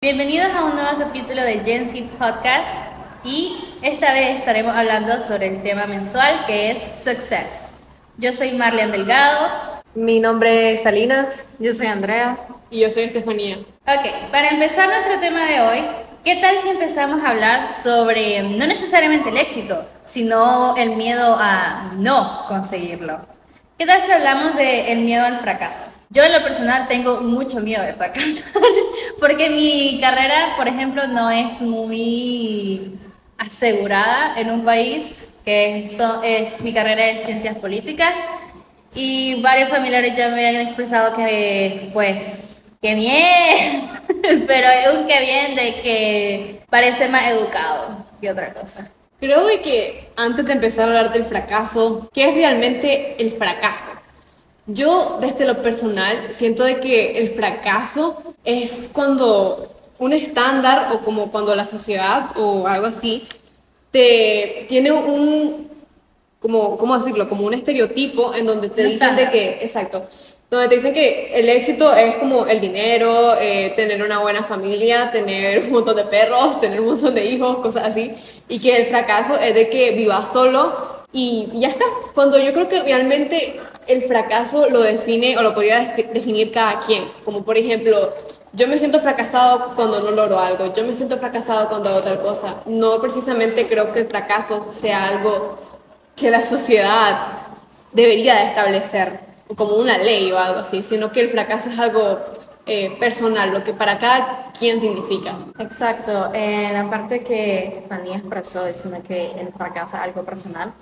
Bienvenidos a un nuevo capítulo de Gen Z Podcast y esta vez estaremos hablando sobre el tema mensual que es Success. Yo soy Marlene Delgado. Mi nombre es Salinas. Yo soy Andrea. Y yo soy Estefanía. Ok, para empezar nuestro tema de hoy, ¿qué tal si empezamos a hablar sobre no necesariamente el éxito, sino el miedo a no conseguirlo? ¿Qué tal si hablamos del miedo al fracaso? Yo en lo personal tengo mucho miedo de fracasar, porque mi carrera, por ejemplo, no es muy asegurada en un país, que es mi carrera de ciencias políticas, y varios familiares ya me han expresado que, pues, que bien, pero es un que bien de que parece más educado que otra cosa. Creo que antes de empezar a hablar del fracaso, ¿qué es realmente el fracaso? Yo, desde lo personal, siento de que el fracaso es cuando un estándar o como cuando la sociedad o algo así te tiene un, como, ¿cómo decirlo? Como un estereotipo en donde te dicen de que, exacto, donde te dicen que el éxito es como el dinero, eh, tener una buena familia, tener un montón de perros, tener un montón de hijos, cosas así, y que el fracaso es de que vivas solo y, ya está. Cuando yo creo que realmente el fracaso lo define o lo podría definir cada quien. Como por ejemplo, yo me siento fracasado cuando no logro algo, yo me siento fracasado cuando hago otra cosa. No precisamente creo que el fracaso sea algo que la sociedad debería de establecer como una ley o algo así, sino que el fracaso es algo eh, personal, lo que para cada quien significa. Exacto, en la parte que Estefanía expresó diciendo que el fracaso es algo personal,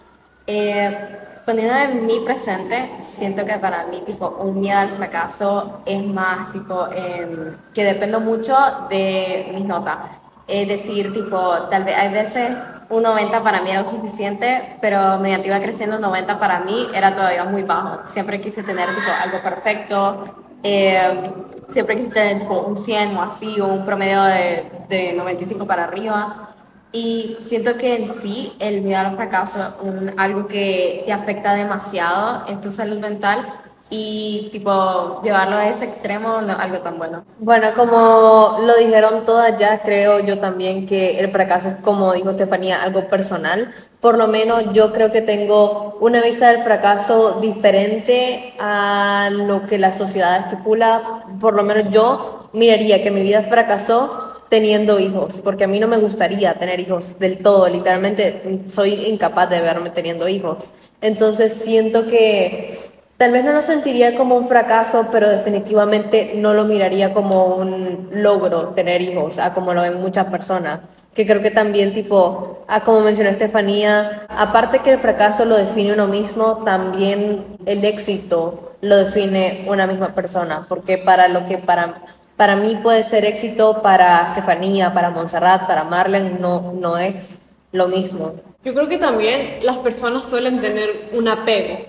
eh, poniendo en mi presente, siento que para mí, tipo, un miedo al fracaso es más, tipo, em, que dependo mucho de mis notas. Es decir, tipo, tal vez hay veces un 90 para mí era suficiente, pero mediante iba creciendo un 90 para mí era todavía muy bajo. Siempre quise tener, tipo, algo perfecto. Eh, siempre quise tener, tipo, un 100 o así, o un promedio de, de 95 para arriba. Y siento que en sí el miedo al fracaso es algo que te afecta demasiado en tu salud mental y tipo llevarlo a ese extremo no algo tan bueno. Bueno, como lo dijeron todas ya, creo yo también que el fracaso es como dijo Estefanía, algo personal. Por lo menos yo creo que tengo una vista del fracaso diferente a lo que la sociedad estipula. Por lo menos yo miraría que mi vida fracasó teniendo hijos, porque a mí no me gustaría tener hijos del todo, literalmente soy incapaz de verme teniendo hijos. Entonces siento que tal vez no lo sentiría como un fracaso, pero definitivamente no lo miraría como un logro tener hijos, a como lo ven muchas personas. Que creo que también, tipo, a como mencionó Estefanía, aparte que el fracaso lo define uno mismo, también el éxito lo define una misma persona, porque para lo que para para mí puede ser éxito, para Estefanía, para Montserrat, para Marlene, no, no es lo mismo. Yo creo que también las personas suelen tener un apego,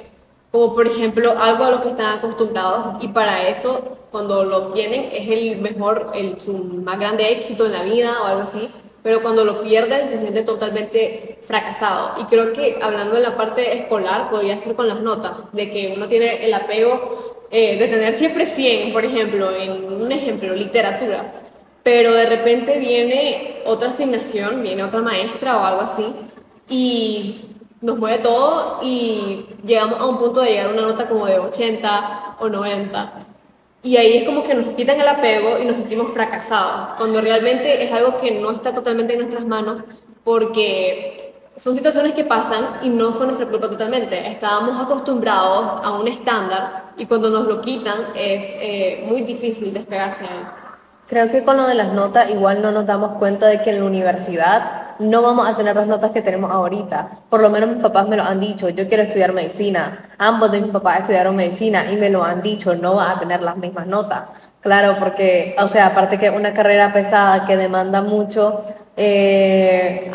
como por ejemplo algo a lo que están acostumbrados y para eso cuando lo tienen es el mejor, el, su más grande éxito en la vida o algo así, pero cuando lo pierden se siente totalmente fracasado. Y creo que hablando de la parte escolar podría ser con las notas, de que uno tiene el apego eh, de tener siempre 100, por ejemplo, en un ejemplo, literatura, pero de repente viene otra asignación, viene otra maestra o algo así, y nos mueve todo y llegamos a un punto de llegar a una nota como de 80 o 90. Y ahí es como que nos quitan el apego y nos sentimos fracasados, cuando realmente es algo que no está totalmente en nuestras manos, porque son situaciones que pasan y no fue nuestra culpa totalmente. Estábamos acostumbrados a un estándar y cuando nos lo quitan es eh, muy difícil despegarse a él. Creo que con lo de las notas igual no nos damos cuenta de que en la universidad no vamos a tener las notas que tenemos ahorita. Por lo menos mis papás me lo han dicho, yo quiero estudiar medicina. Ambos de mis papás estudiaron medicina y me lo han dicho, no va a tener las mismas notas. Claro, porque, o sea, aparte que una carrera pesada que demanda mucho, eh,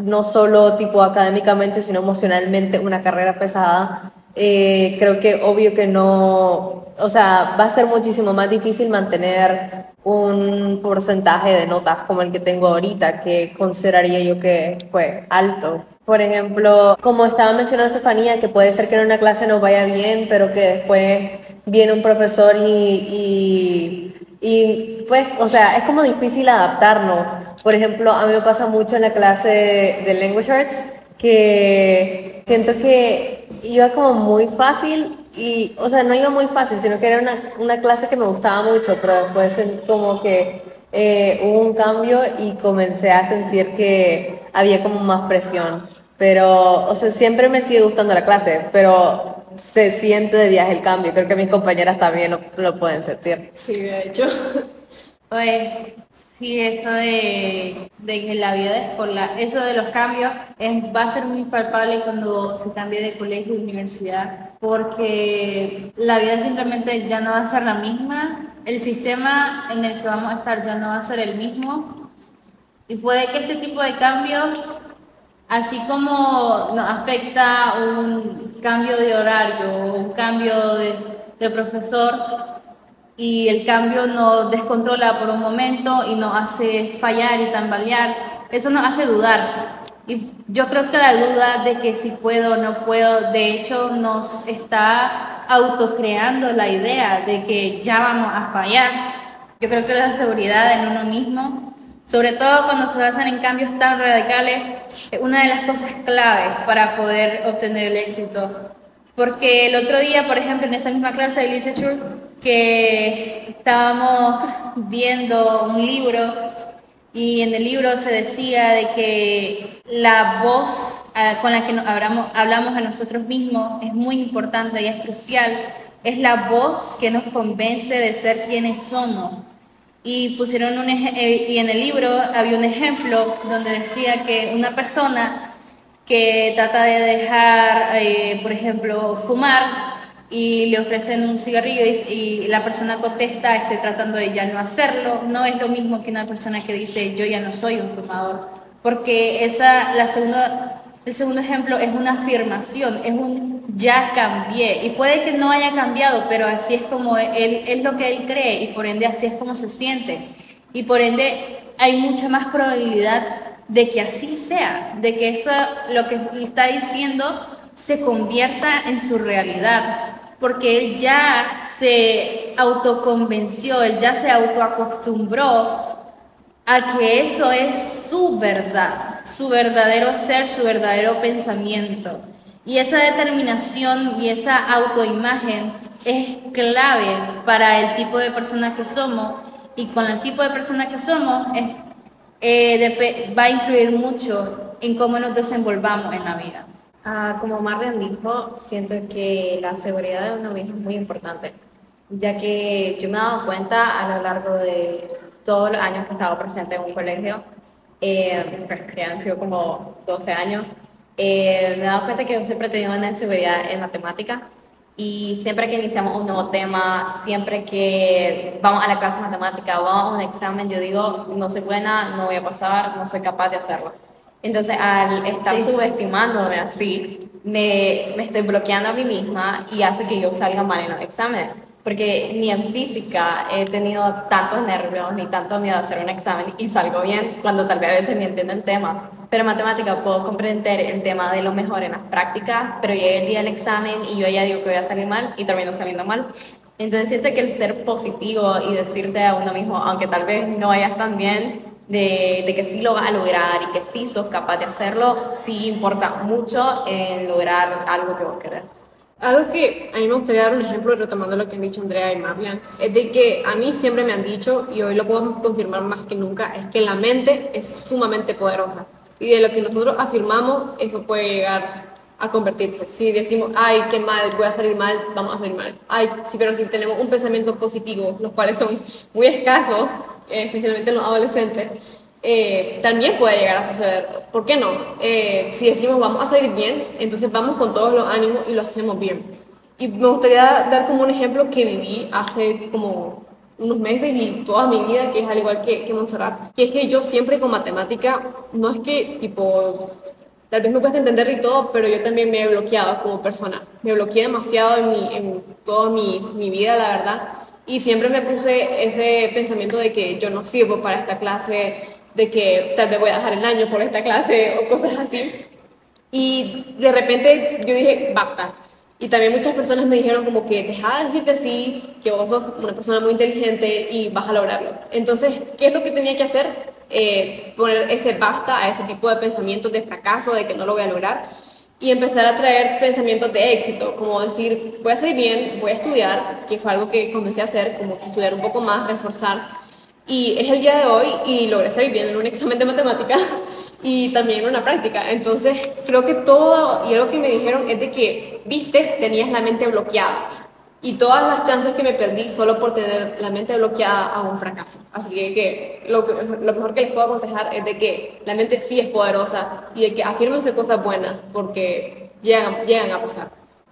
no solo tipo académicamente, sino emocionalmente, una carrera pesada, eh, creo que obvio que no, o sea, va a ser muchísimo más difícil mantener un porcentaje de notas como el que tengo ahorita, que consideraría yo que fue alto. Por ejemplo, como estaba mencionando Estefanía, que puede ser que en una clase nos vaya bien, pero que después viene un profesor y, y, y, pues, o sea, es como difícil adaptarnos. Por ejemplo, a mí me pasa mucho en la clase de Language Arts que siento que iba como muy fácil y, o sea, no iba muy fácil, sino que era una, una clase que me gustaba mucho, pero después como que eh, hubo un cambio y comencé a sentir que había como más presión. Pero, o sea, siempre me sigue gustando la clase, pero se siente de viaje el cambio. Creo que mis compañeras también lo, lo pueden sentir. Sí, de hecho. Pues sí, eso de, de que la vida escolar, eso de los cambios va a ser muy palpable cuando se cambie de colegio a universidad, porque la vida simplemente ya no va a ser la misma, el sistema en el que vamos a estar ya no va a ser el mismo, y puede que este tipo de cambios, así como nos afecta un cambio de horario, un cambio de, de profesor, y el cambio nos descontrola por un momento y nos hace fallar y tambalear, eso nos hace dudar. Y yo creo que la duda de que si puedo o no puedo, de hecho nos está autocreando la idea de que ya vamos a fallar. Yo creo que la seguridad en uno mismo, sobre todo cuando se basan en cambios tan radicales, es una de las cosas claves para poder obtener el éxito. Porque el otro día, por ejemplo, en esa misma clase de literature, que estábamos viendo un libro y en el libro se decía de que la voz con la que hablamos, hablamos a nosotros mismos es muy importante y es crucial. Es la voz que nos convence de ser quienes somos. Y pusieron un y en el libro había un ejemplo donde decía que una persona que trata de dejar, eh, por ejemplo, fumar, y le ofrecen un cigarrillo y, la persona contesta, estoy tratando de ya no hacerlo, no es lo mismo que una persona que dice, yo ya no soy un fumador, porque esa, la segunda, el segundo ejemplo es una afirmación, es un ya cambié, y puede que no haya cambiado, pero así es como él, es lo que él cree, y por ende así es como se siente, y por ende hay mucha más probabilidad de que así sea, de que eso lo que está diciendo se convierta en su realidad, porque él ya se autoconvenció, él ya se autoacostumbró a que eso es su verdad, su verdadero ser, su verdadero pensamiento. Y esa determinación y esa autoimagen es clave para el tipo de persona que somos y con el tipo de persona que somos eh, va a influir mucho en cómo nos desenvolvamos en la vida. Uh, como Marlene dijo, siento que la seguridad de uno mismo es muy importante, ya que yo me he dado cuenta a lo largo de todos los años que he estado presente en un colegio, eh, que han sido como 12 años, eh, me he dado cuenta que yo siempre he tenido una inseguridad en matemática y siempre que iniciamos un nuevo tema, siempre que vamos a la clase de matemática, vamos a un examen, yo digo, no soy buena, no voy a pasar, no soy capaz de hacerlo. Entonces, al estar sí. subestimándome así, me, me estoy bloqueando a mí misma y hace que yo salga mal en los exámenes. Porque ni en física he tenido tantos nervios ni tanto miedo a hacer un examen y salgo bien cuando tal vez a veces ni entiendo el tema. Pero en matemática puedo comprender el tema de lo mejor en las prácticas, pero llega el día del examen y yo ya digo que voy a salir mal y termino saliendo mal. Entonces siento que el ser positivo y decirte a uno mismo, aunque tal vez no vayas tan bien, de, de, que sí lo vas a lograr y que sí sos capaz de hacerlo, sí importa mucho en lograr algo que vos querés. Algo que a mí me gustaría dar un ejemplo, retomando lo que han dicho Andrea y Marlian, es de que a mí siempre me han dicho, y hoy lo puedo confirmar más que nunca, es que la mente es sumamente poderosa. Y de lo que nosotros afirmamos, eso puede llegar a convertirse. Si decimos, ay, qué mal, voy a salir mal, vamos a salir mal. Ay, sí, pero si tenemos un pensamiento positivo, los cuales son muy escasos, especialmente en los adolescentes, eh, también puede llegar a suceder. ¿Por qué no? Eh, si decimos vamos a salir bien, entonces vamos con todos los ánimos y lo hacemos bien. Y me gustaría dar como un ejemplo que viví hace como unos meses y toda mi vida, que es al igual que, que Montserrat, que es que yo siempre con matemática, no es que tipo, tal vez me cuesta entender y todo, pero yo también me he bloqueado como persona. Me bloqueé demasiado en, mi, en toda mi, mi vida, la verdad. Y siempre me puse ese pensamiento de que yo no sirvo para esta clase, de que tal vez voy a dejar el año por esta clase o cosas así. Y de repente yo dije, basta. Y también muchas personas me dijeron como que deja de decirte así, que vos sos una persona muy inteligente y vas a lograrlo. Entonces, ¿qué es lo que tenía que hacer? Eh, poner ese basta a ese tipo de pensamientos de fracaso, de que no lo voy a lograr y empezar a traer pensamientos de éxito, como decir, voy a salir bien, voy a estudiar, que fue algo que comencé a hacer, como estudiar un poco más, reforzar. Y es el día de hoy y logré salir bien en un examen de matemáticas y también en una práctica. Entonces, creo que todo, y algo que me dijeron es de que, viste, tenías la mente bloqueada. Y todas las chances que me perdí solo por tener la mente bloqueada a un fracaso. Así que, lo, lo, mejor que les puedo aconsejar es de que la mente sí es poderosa y de que afírmense cosas buenas porque llegan, llegan a pasar.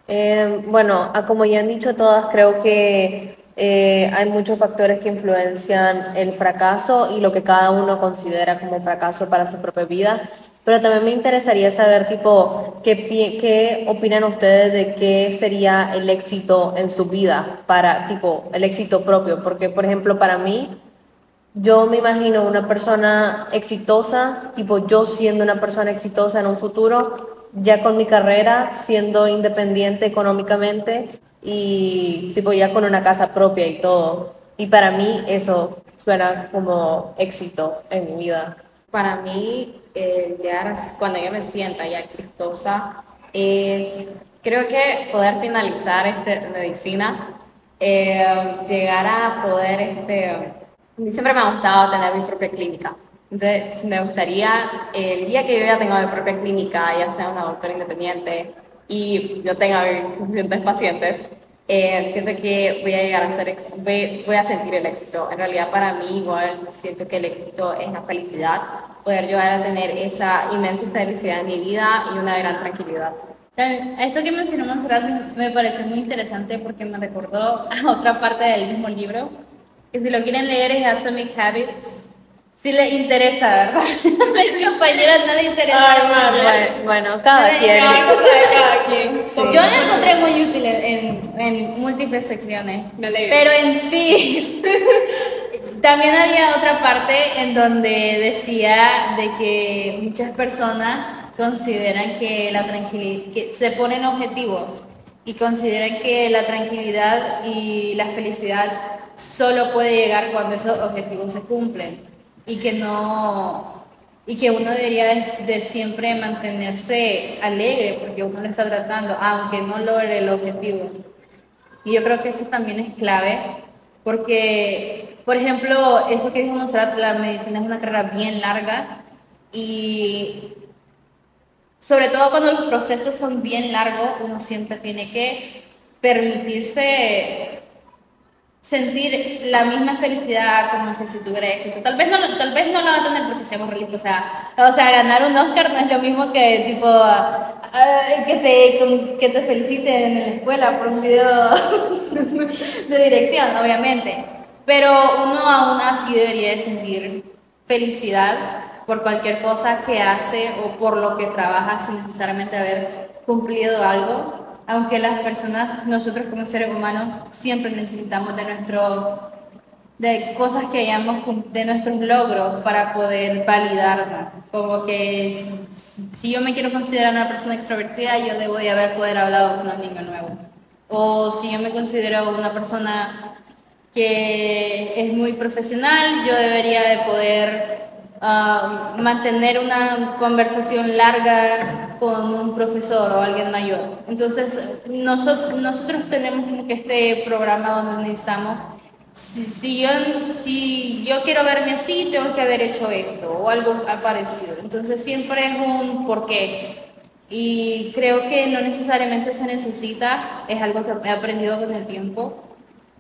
Eh, bueno, como ya han dicho todas, creo que eh, hay muchos factores que influencian el fracaso y lo que cada uno considera como fracaso para su propia vida. Pero también me interesaría saber, tipo, ¿qué, qué opinan ustedes de qué sería el éxito en su vida para, tipo, el éxito propio? Porque, por ejemplo, para mí, yo me imagino una persona exitosa, tipo yo siendo una persona exitosa en un futuro, ya con mi carrera, siendo independiente económicamente y tipo ya con una casa propia y todo. Y para mí eso suena como éxito en mi vida. Para mí eh, llegar cuando yo me sienta ya exitosa es, creo que poder finalizar este, medicina, eh, llegar a poder, este, siempre me ha gustado tener mi propia clínica. Entonces, me gustaría, el día que yo ya tenga mi propia clínica, ya sea una doctora independiente y yo tenga suficientes pacientes, eh, siento que voy a llegar a ser, voy, voy, a sentir el éxito. En realidad para mí igual siento que el éxito es la felicidad, poder llegar a tener esa inmensa felicidad en mi vida y una gran tranquilidad. Eso que mencionamos me pareció muy interesante porque me recordó a otra parte del mismo libro, que si lo quieren leer es Atomic Habits si le interesa, ¿verdad? A mis compañeras no le interesa. bueno, cada quien. Yo lo encontré muy útil en, en, múltiples secciones. Pero en fin, también había otra parte en donde decía de que muchas personas consideran que la tranquilidad, que se ponen objetivos y consideran que la tranquilidad y la felicidad solo puede llegar cuando esos objetivos se cumplen y que no y que uno debería de, siempre mantenerse alegre porque uno lo está tratando aunque no logre el objetivo. Y yo creo que eso también es clave porque por ejemplo eso que dijo Monserrat la medicina es una carrera bien larga y sobre todo cuando los procesos son bien largos uno siempre tiene que permitirse sentir la misma felicidad como que si tuviera éxito. Tal vez no, tal vez no lo va a tener porque seamos realistas. O sea, o sea, ganar un Oscar no es lo mismo que tipo que, te, que te feliciten en la escuela por un video de dirección, obviamente. Pero uno aún así debería de sentir felicidad por cualquier cosa que hace o por lo que trabaja sin necesariamente haber cumplido algo aunque las personas, nosotros como seres humanos, siempre necesitamos de nuestro de cosas que hayamos de nuestros logros para poder validarnos. Como que si, yo me quiero considerar una persona extrovertida, yo debo de haber poder hablado con un niño nuevo. O si yo me considero una persona que es muy profesional, yo debería de poder mantener una conversación larga con un profesor o alguien mayor. Entonces, nosotros, nosotros tenemos como que este programa donde necesitamos, si, si, yo, si yo quiero verme así, tengo que haber hecho esto o algo parecido. Entonces, siempre es un porqué. Y creo que no necesariamente se necesita, es algo que he aprendido con el tiempo.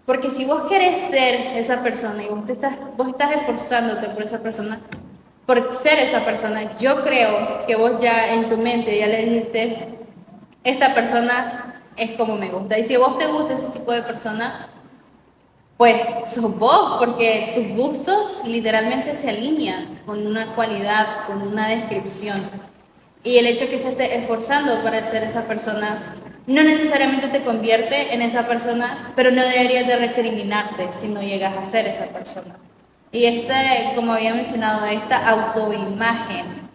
Porque si vos querés ser esa persona y vos, te estás, vos estás esforzándote por esa persona, por ser esa persona. Yo creo que vos ya en tu mente ya le dijiste, esta persona es como me gusta. Y si vos te gusta ese tipo de persona, pues sos vos, porque tus gustos literalmente se alinean con una cualidad, con una descripción. Y el hecho que te estés esforzando para ser esa persona no necesariamente te convierte en esa persona, pero no deberías de recriminarte si no llegas a ser esa persona. Y este, como había mencionado, esta autoimagen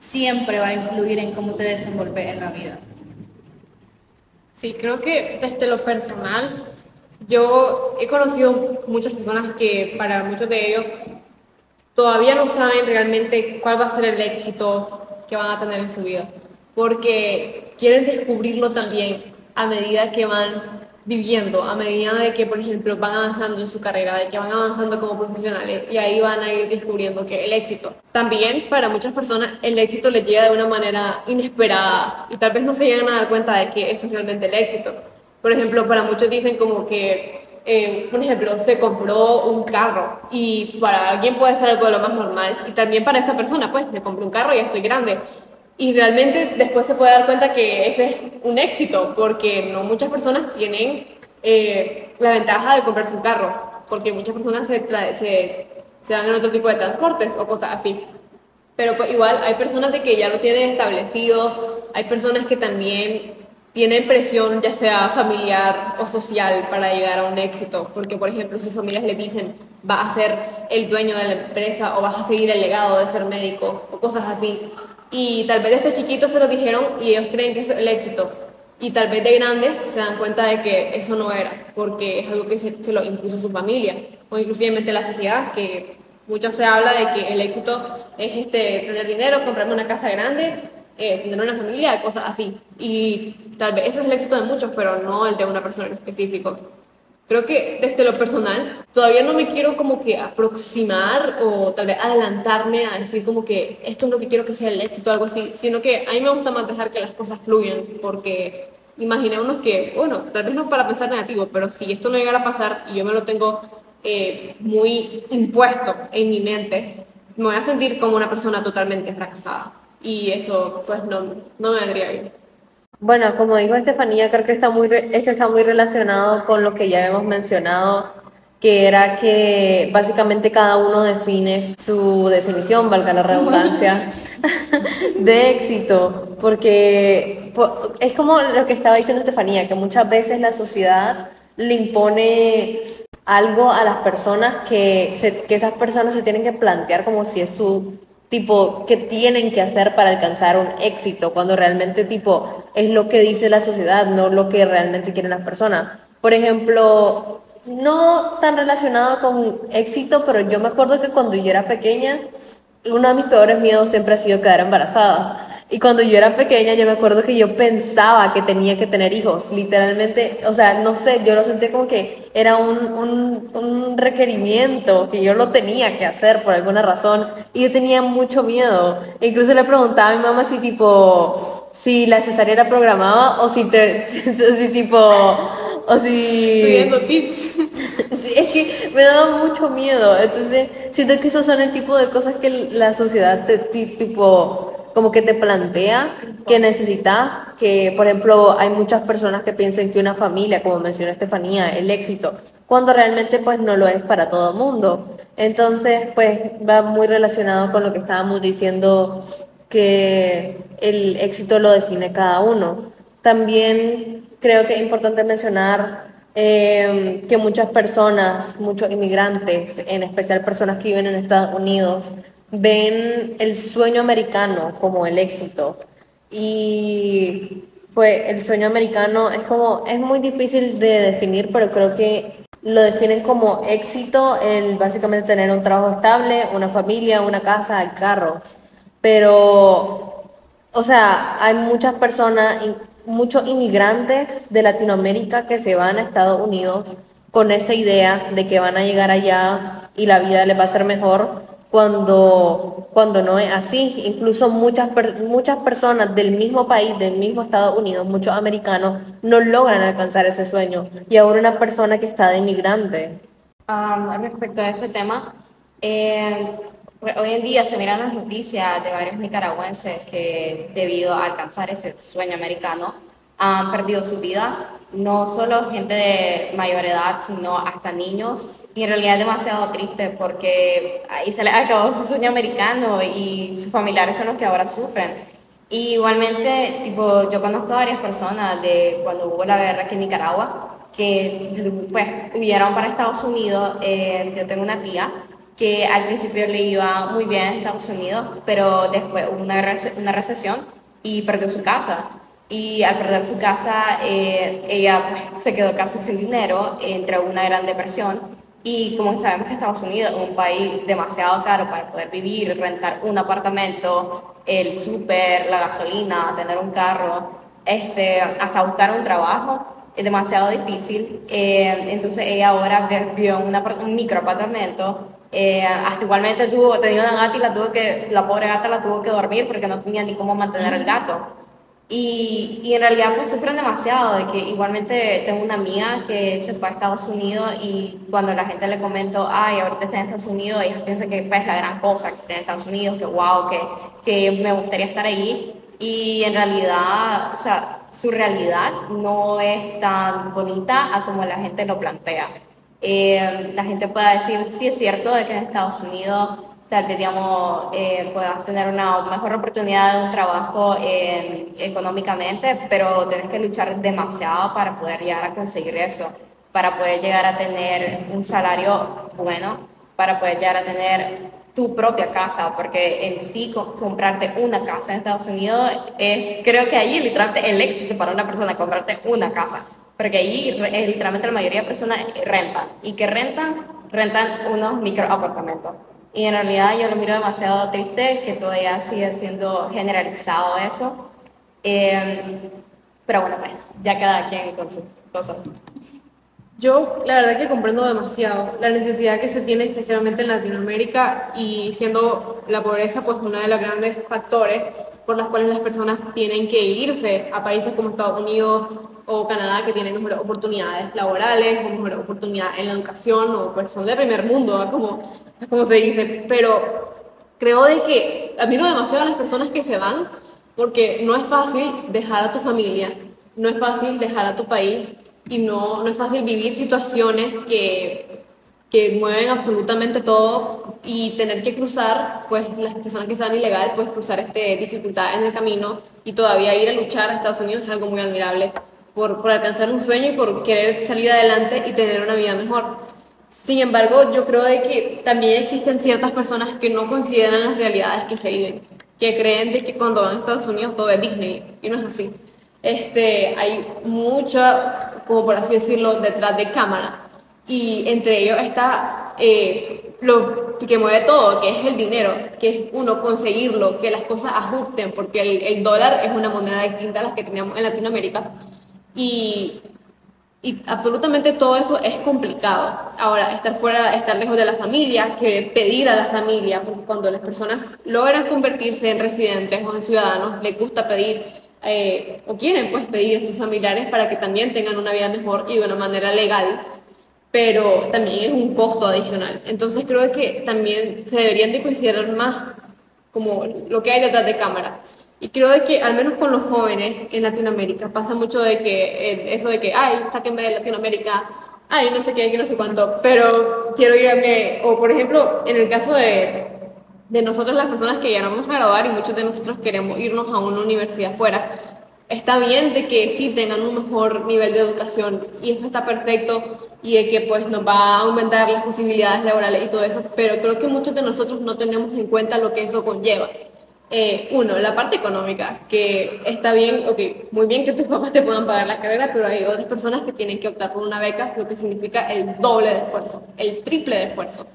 siempre va a influir en cómo te desenvolves en la vida. Sí, creo que desde lo personal, yo he conocido muchas personas que para muchos de ellos todavía no saben realmente cuál va a ser el éxito que van a tener en su vida, porque quieren descubrirlo también a medida que van viviendo, a medida de que, por ejemplo, van avanzando en su carrera, de que van avanzando como profesionales y ahí van a ir descubriendo que el éxito. También para muchas personas el éxito les llega de una manera inesperada y tal vez no se llegan a dar cuenta de que eso es realmente el éxito. Por ejemplo, para muchos dicen como que, eh, por ejemplo, se compró un carro y para alguien puede ser algo de lo más normal y también para esa persona, pues, me compré un carro y ya estoy grande y realmente después se puede dar cuenta que ese es un éxito, porque no muchas personas tienen eh, la ventaja de comprarse un carro, porque muchas personas se, se, se, dan en otro tipo de transportes o cosas así. Pero pues, igual hay personas de que ya lo tienen establecido, hay personas que también tienen presión ya sea familiar o social para llegar a un éxito, porque por ejemplo sus familias le dicen va a ser el dueño de la empresa o vas a seguir el legado de ser médico o cosas así. Y tal vez desde chiquito se lo dijeron y ellos creen que es el éxito. Y tal vez de grande se dan cuenta de que eso no era, porque es algo que se, se lo impuso su familia, o inclusive la sociedad, que mucho se habla de que el éxito es este, tener dinero, comprarme una casa grande, eh, tener una familia, cosas así. Y tal vez eso es el éxito de muchos, pero no el de una persona en específico. Creo que desde lo personal, todavía no me quiero como que aproximar o tal vez adelantarme a decir como que esto es lo que quiero que sea el éxito o algo así, sino que a mí me gusta más dejar que las cosas fluyan, porque imaginémonos que, bueno, tal vez no para pensar negativo, pero si esto no llegara a pasar y yo me lo tengo eh, muy impuesto en mi mente, me voy a sentir como una persona totalmente fracasada. Y eso pues no, no me vendría bien. Bueno, como dijo Estefanía, creo que está muy, esto está muy relacionado con lo que ya hemos mencionado, que era que básicamente cada uno define su definición, valga la redundancia, de éxito, porque es como lo que estaba diciendo Estefanía, que muchas veces la sociedad le impone algo a las personas que, se, que esas personas se tienen que plantear como si es su tipo, qué tienen que hacer para alcanzar un éxito, cuando realmente, tipo, es lo que dice la sociedad, no lo que realmente quieren las personas. Por ejemplo, no tan relacionado con éxito, pero yo me acuerdo que cuando yo era pequeña, uno de mis peores miedos siempre ha sido quedar embarazada. Y cuando yo era pequeña, yo me acuerdo que yo pensaba que tenía que tener hijos, literalmente, o sea, no sé, yo lo sentí como que era un, un, un, requerimiento, que yo lo tenía que hacer por alguna razón, y yo tenía mucho miedo. Incluso le preguntaba a mi mamá si tipo, si la cesárea era programada o si te, si tipo, o si... Pidiendo tips. sí, es que me daba mucho miedo, entonces siento que esos son el tipo de cosas que la sociedad te, tipo como que te plantea que necesita, que por ejemplo hay muchas personas que piensan que una familia, como mencionó Estefanía, el éxito, cuando realmente pues no lo es para todo el mundo. Entonces pues va muy relacionado con lo que estábamos diciendo que el éxito lo define cada uno. También creo que es importante mencionar eh, que muchas personas, muchos inmigrantes, en especial personas que viven en Estados Unidos, ven el sueño americano como el éxito. Y pues el sueño americano es como, es muy difícil de definir, pero creo que lo definen como éxito el básicamente tener un trabajo estable, una familia, una casa, carros. Pero, o sea, hay muchas personas, muchos inmigrantes de Latinoamérica que se van a Estados Unidos con esa idea de que van a llegar allá y la vida les va a ser mejor cuando, cuando no es así. Incluso muchas, muchas personas del mismo país, del mismo Estados Unidos, muchos americanos, no logran alcanzar ese sueño. Y ahora una persona que está de inmigrante. respecto a ese tema, eh, hoy en día se miran las noticias de varios nicaragüenses que debido a alcanzar ese sueño americano han perdido su vida, no solo gente de mayor edad, sino hasta niños y en realidad es demasiado triste porque ahí se le acabó su sueño americano y sus familiares son los que ahora sufren. Y igualmente, tipo, yo conozco a varias personas de cuando hubo la guerra aquí en Nicaragua que pues huyeron para Estados Unidos. Eh, yo tengo una tía que al principio le iba muy bien en Estados Unidos, pero después hubo una, una recesión y perdió su casa. Y al perder su casa, eh, ella pues, se quedó casi sin dinero, entró en una gran depresión. Y como sabemos que Estados Unidos es un país demasiado caro para poder vivir, rentar un apartamento, el súper, la gasolina, tener un carro, este, hasta buscar un trabajo, es demasiado difícil. Eh, entonces ella ahora vi- vivió en una un micro apartamento. eh, hasta igualmente tuvo, tenía una gata y la, tuvo que, la pobre gata la tuvo que dormir porque no tenía ni cómo mantener el gato. Y, y en realidad pues sufren demasiado, de que igualmente tengo una amiga que se fue a Estados Unidos y cuando la gente le comentó, ay, ahorita está en Estados Unidos, ella piensa que pues, es la gran cosa que está en Estados Unidos, que wow, que, que me gustaría estar allí. Y en realidad, o sea, su realidad no es tan bonita como la gente lo plantea. Eh, la gente puede decir, sí es cierto de que en Estados Unidos tal vez, digamos, eh, puedas tener una mejor oportunidad de un trabajo eh, económicamente, pero tienes que luchar demasiado para poder llegar a conseguir eso, para poder llegar a tener un salario bueno, para poder llegar a tener tu propia casa, porque en sí co- comprarte una casa en Estados Unidos es, creo que ahí literalmente el éxito para una persona comprarte una casa, porque ahí eh, literalmente la mayoría de personas rentan y que rentan, rentan unos micro apartamentos. Y en realidad yo lo miro demasiado triste que todavía sigue siendo generalizado eso. Eh, pero bueno, pues ya cada quien con sus cosas. Yo, la verdad que comprendo demasiado la necesidad que se tiene especialmente en Latinoamérica y siendo la pobreza pues uno de los grandes factores por los cuales las personas tienen que irse a países como Estados Unidos o Canadá que tienen mejores oportunidades laborales mejores oportunidades en la educación o pues son de primer mundo, como, como se dice, pero creo de que admiro demasiado a las personas que se van porque no es fácil dejar a tu familia, no es fácil dejar a tu país y no, no es fácil vivir situaciones que, que mueven absolutamente todo y tener que cruzar, pues las personas que sean ilegal, pues cruzar este, dificultad en el camino y todavía ir a luchar a Estados Unidos es algo muy admirable por, por alcanzar un sueño y por querer salir adelante y tener una vida mejor. Sin embargo, yo creo de que también existen ciertas personas que no consideran las realidades que se viven, que creen de que cuando van a Estados Unidos todo es Disney y no es así. Este, hay mucha, como por así decirlo, detrás de cámara y entre ellos está eh, lo que mueve todo, que es el dinero, que es uno conseguirlo, que las cosas ajusten, porque el, el dólar es una moneda distinta a las que teníamos en Latinoamérica y y absolutamente todo eso es complicado. Ahora, estar fuera, estar lejos de la familia, querer pedir a la familia, porque cuando las personas logran convertirse en residentes o en ciudadanos, les gusta pedir eh, o quieren pues pedir a sus familiares para que también tengan una vida mejor y de una manera legal, pero también es un costo adicional. Entonces creo que también se deberían de considerar más como lo que hay detrás de cámara. Y creo de que al menos con los jóvenes en Latinoamérica pasa mucho de que eh, eso de que, ay, sáquenme de Latinoamérica, ay, no sé qué, que no sé cuánto, pero quiero irme, o por ejemplo, en el caso de, de nosotros las personas que ya no vamos a graduar y muchos de nosotros queremos irnos a una universidad fuera, está bien de que sí tengan un mejor nivel de educación y eso está perfecto y de que pues nos va a aumentar las posibilidades laborales y todo eso, pero creo que muchos de nosotros no tenemos en cuenta lo que eso conlleva. Eh, uno, la parte económica, que está bien, ok, muy bien que tus papás te puedan pagar la carrera, pero hay otras personas que tienen que optar por una beca, lo que significa el doble de esfuerzo, el triple de esfuerzo.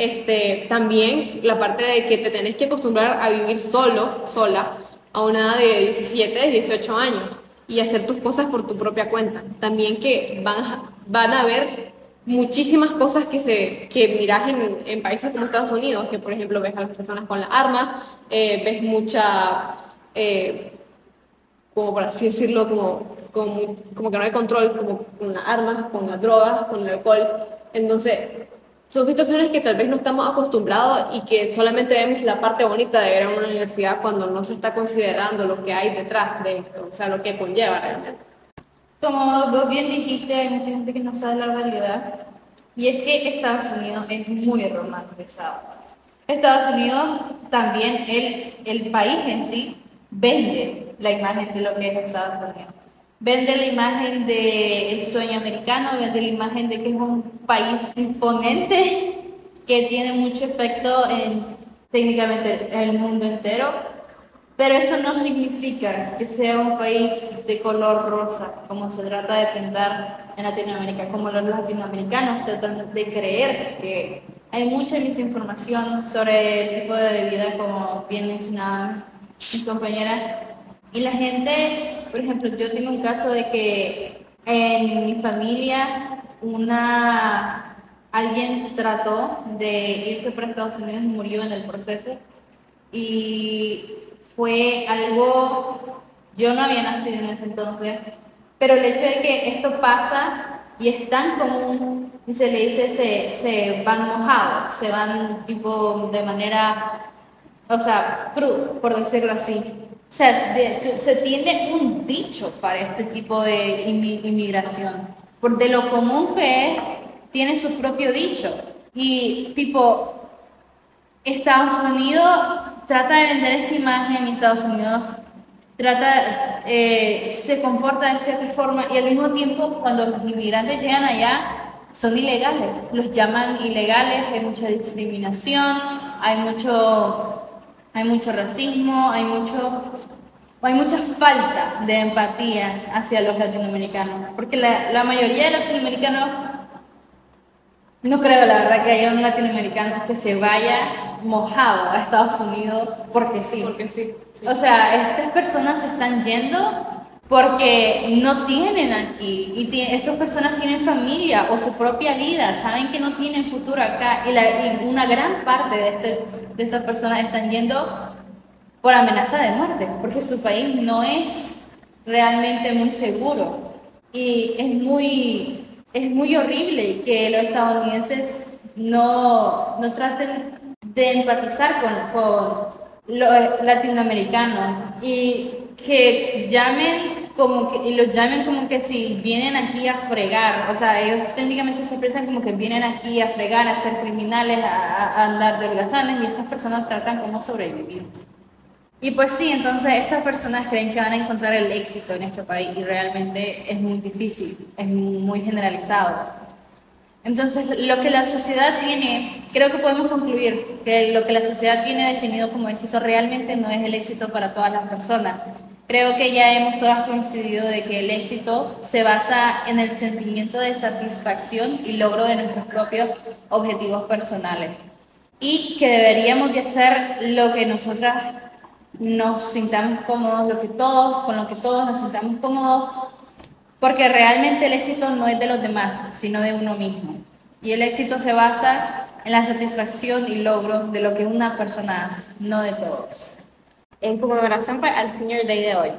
Este, también la parte de que te tenés que acostumbrar a vivir solo, sola, a una edad de 17, 18 años y hacer tus cosas por tu propia cuenta. También que van a, van a haber muchísimas cosas que, se, que miras en, en países como Estados Unidos, que por ejemplo ves a las personas con las armas, eh, ves mucha, eh, como por así decirlo, como, como, como que no hay control, como con las armas, con las drogas, con el alcohol. Entonces, son situaciones que tal vez no estamos acostumbrados y que solamente vemos la parte bonita de ir a una universidad cuando no se está considerando lo que hay detrás de esto, o sea, lo que conlleva realmente. Como vos bien dijiste, hay mucha gente que no sabe la realidad. Y es que Estados Unidos es muy romantizado. Estados Unidos también, el, el país en sí, vende la imagen de lo que es Estados Unidos. Vende la imagen del sueño americano, vende la imagen de que es un país imponente, que tiene mucho efecto en técnicamente el mundo entero, pero eso no significa que sea un país de color rosa, como se trata de pintar en Latinoamérica, como los latinoamericanos tratan de creer que hay mucha desinformación sobre el tipo de vida, como bien mencionaban mis compañeras. Y la gente, por ejemplo, yo tengo un caso de que en mi familia una alguien trató de irse para Estados Unidos y murió en el proceso. Y fue algo, yo no había nacido en ese entonces, pero el hecho de que esto pasa y es tan común, y se le dice, se, se van mojados, se van tipo de manera, o sea, crudo, por decirlo así. O sea, se, tiene un dicho para este tipo de inmigración, por de lo común que es, tiene su propio dicho. Y tipo, Estados Unidos trata de vender esta imagen en Estados Unidos, trata, eh, se comporta de cierta forma y al mismo tiempo cuando los inmigrantes llegan allá son ilegales, los llaman ilegales, hay mucha discriminación, hay mucho, hay mucho racismo, hay mucho hay mucha falta de empatía hacia los latinoamericanos, porque la, la mayoría de latinoamericanos no creo, la verdad, que haya un latinoamericano que se vaya mojado a Estados Unidos porque sí. Porque sí. O sea, estas personas se están yendo porque no tienen aquí. Y estas personas tienen familia o su propia vida, saben que no tienen futuro acá. Y, y una gran parte de, este, de estas personas están yendo por amenaza de muerte, porque su país no es realmente muy seguro. Y es muy es muy horrible que los estadounidenses no, no traten de empatizar con, con los latinoamericanos. Y que llamen como que, y los llamen como que si vienen aquí a fregar, o sea, ellos técnicamente se expresan como que vienen aquí a fregar, a ser criminales, a, a andar de holgazanes y estas personas tratan como sobrevivir. Y pues sí, entonces estas personas creen que van a encontrar el éxito en este país y realmente es muy difícil, es muy generalizado. Entonces, lo que la sociedad tiene, creo que podemos concluir que lo que la sociedad tiene definido como éxito realmente no es el éxito para todas las personas. Creo que ya hemos todas coincidido de que el éxito se basa en el sentimiento de satisfacción y logro de nuestros propios objetivos personales. Y que deberíamos de hacer lo que nosotras nos sintamos cómodos, lo que todos, con lo que todos nos sintamos cómodos, porque realmente el éxito no es de los demás, sino de uno mismo. Y el éxito se basa en la satisfacción y logro de lo que una persona hace, no de todos. En conmemoración pues, al Senior Day de hoy,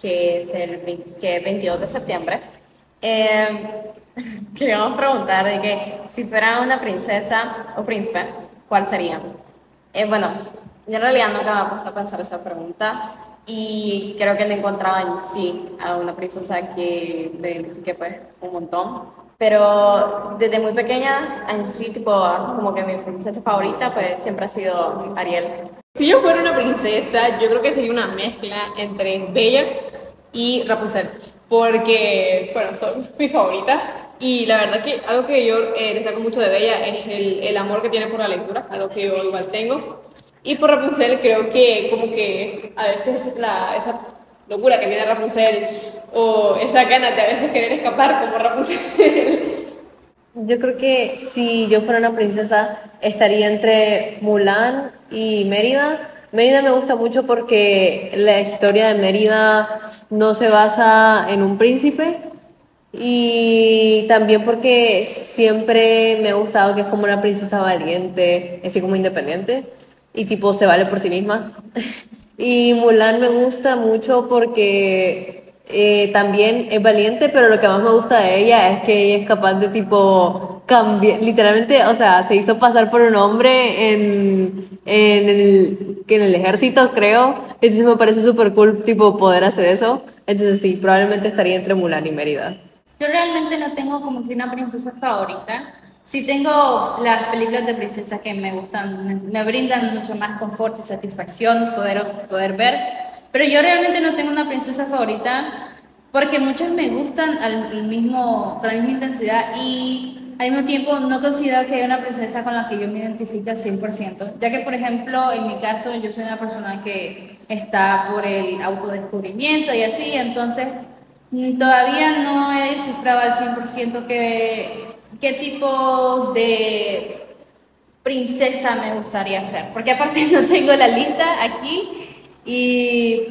que es el que 22 de septiembre, eh, queríamos preguntar de que si fuera una princesa o príncipe, ¿cuál sería? Eh, bueno, yo en realidad nunca me he puesto a pensar esa pregunta y creo que le encontraba en sí a una princesa que me identifique pues un montón. Pero desde muy pequeña en sí, tipo, como que mi princesa favorita pues siempre ha sido Ariel. Si yo fuera una princesa, yo creo que sería una mezcla entre Bella y Rapunzel. Porque, bueno, son mis favoritas. Y la verdad que algo que yo eh, destaco mucho de Bella es el, el amor que tiene por la lectura, algo que yo igual tengo. Y por Rapunzel creo que como que a veces la, esa locura que tiene Rapunzel o esa gana de a veces querer escapar como Rapunzel. Yo creo que si yo fuera una princesa estaría entre Mulan y Mérida. Mérida me gusta mucho porque la historia de Mérida no se basa en un príncipe y también porque siempre me ha gustado que es como una princesa valiente, así como independiente y tipo se vale por sí misma. y Mulan me gusta mucho porque eh, también es valiente, pero lo que más me gusta de ella es que ella es capaz de tipo cambiar, literalmente, o sea, se hizo pasar por un hombre en, en, el, en el ejército, creo. Entonces me parece súper cool, tipo, poder hacer eso. Entonces sí, probablemente estaría entre Mulan y Mérida. Yo realmente no tengo como que una princesa favorita. Sí tengo las películas de princesas que me gustan, me brindan mucho más confort y satisfacción poder, poder ver, pero yo realmente no tengo una princesa favorita porque muchas me gustan al mismo, con la misma intensidad y al mismo tiempo no considero que haya una princesa con la que yo me identifique al 100%, ya que por ejemplo en mi caso yo soy una persona que está por el autodescubrimiento y así, entonces mm, todavía no he descifrado al 100% qué, qué tipo de princesa me gustaría ser, porque aparte no tengo la lista aquí,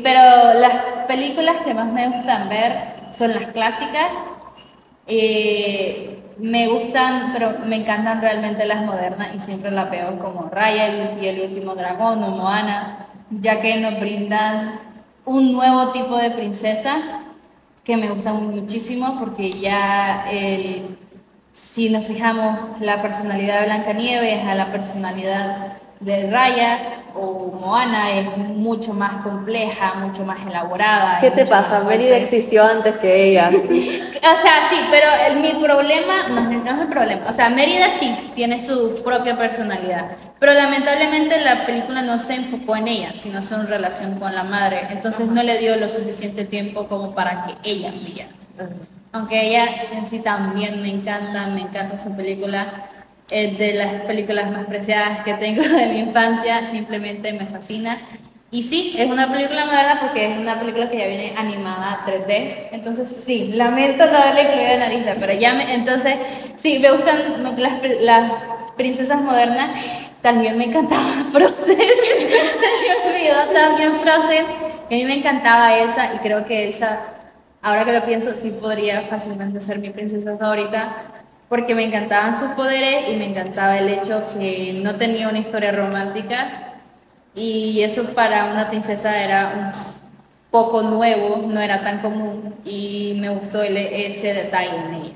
pero las películas que más me gustan ver son las clásicas. Eh, me gustan, pero me encantan realmente las modernas y siempre las veo como Raya y el último dragón o Moana, ya que nos brindan un nuevo tipo de princesa que me gustan muchísimo porque ya si nos fijamos la personalidad de Blancanieves a la personalidad de Raya o Moana es mucho más compleja, mucho más elaborada. ¿Qué te pasa? Mérida existió antes que ella. o sea, sí, pero el, mi problema no, no, es el problema. O sea, Mérida sí tiene su propia personalidad, pero lamentablemente la película no se enfocó en ella, sino en relación con la madre. Entonces no le dio lo suficiente tiempo como para que ella brillara. Aunque ella en sí también me encanta, me encanta su película es de las películas más preciadas que tengo de mi infancia, simplemente me fascina. Y sí, es una película moderna porque es una película que ya viene animada 3D. Entonces, sí, lamento no haberla incluido en la lista, pero ya me. Entonces, sí, me gustan las, las princesas modernas. También me encantaba Frozen. Se me olvidó también Frozen. A mí me encantaba esa y creo que esa, ahora que lo pienso, sí podría fácilmente ser mi princesa favorita porque me encantaban sus poderes y me encantaba el hecho que no tenía una historia romántica y eso para una princesa era un poco nuevo, no era tan común y me gustó ese detalle en ella.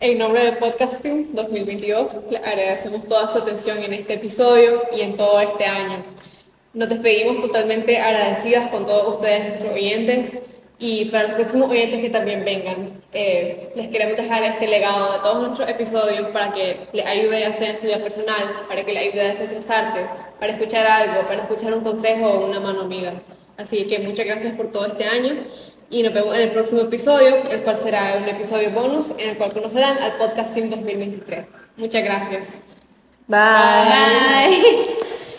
En nombre del Podcasting 2022, le agradecemos toda su atención en este episodio y en todo este año. Nos despedimos totalmente agradecidas con todos ustedes, nuestros oyentes, y para los próximos oyentes que también vengan, eh, les queremos dejar este legado de todos nuestros episodios para que les ayude a hacer su vida personal, para que les ayude a desestresarte, para escuchar algo, para escuchar un consejo o una mano amiga. Así que muchas gracias por todo este año y nos vemos en el próximo episodio, el cual será un episodio bonus en el cual conocerán al Podcast Team 2023. Muchas gracias. Bye. Bye.